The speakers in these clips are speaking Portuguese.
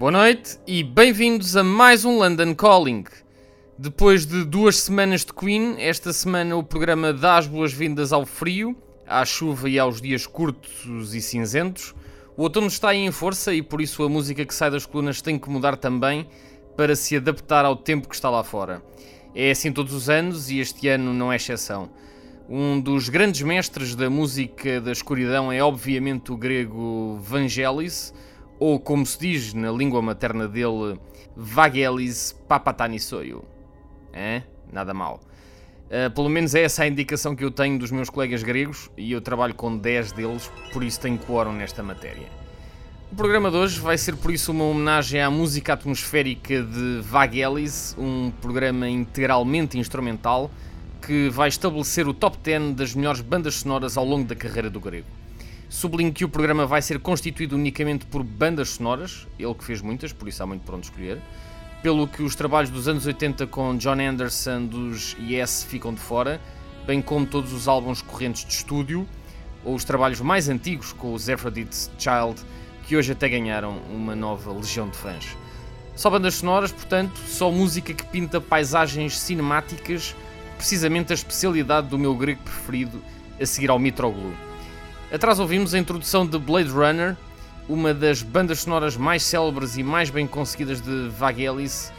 Boa noite e bem-vindos a mais um London Calling. Depois de duas semanas de Queen, esta semana o programa dá as boas-vindas ao frio, à chuva e aos dias curtos e cinzentos. O outono está em força e por isso a música que sai das colunas tem que mudar também para se adaptar ao tempo que está lá fora. É assim todos os anos e este ano não é exceção. Um dos grandes mestres da música da escuridão é obviamente o grego Vangelis, ou como se diz na língua materna dele, Vagelis Papatanissoio. É? Nada mal. Uh, pelo menos é essa a indicação que eu tenho dos meus colegas gregos e eu trabalho com 10 deles, por isso tenho quórum nesta matéria. O programa de hoje vai ser por isso uma homenagem à música atmosférica de Vagelis, um programa integralmente instrumental que vai estabelecer o top 10 das melhores bandas sonoras ao longo da carreira do grego. Sublinho que o programa vai ser constituído unicamente por bandas sonoras, ele que fez muitas, por isso há muito para onde escolher, pelo que os trabalhos dos anos 80 com John Anderson dos Yes ficam de fora, bem como todos os álbuns correntes de estúdio, ou os trabalhos mais antigos com os Aphrodite's Child, que hoje até ganharam uma nova legião de fãs. Só bandas sonoras, portanto, só música que pinta paisagens cinemáticas, precisamente a especialidade do meu grego preferido a seguir ao Mitroglou. Atrás ouvimos a introdução de Blade Runner, uma das bandas sonoras mais célebres e mais bem conseguidas de Vagelis,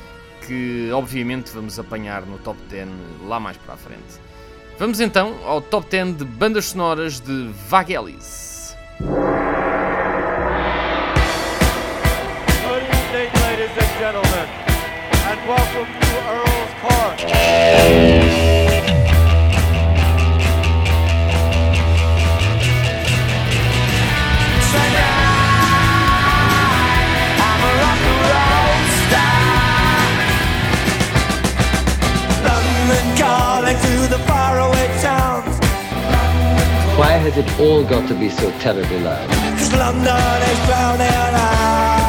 que obviamente vamos apanhar no top 10 lá mais para a frente. Vamos então ao top 10 de bandas sonoras de Vagelis. Welcome to Earl's Park. Has it all got to be so terribly loud? Cause London is drowning out.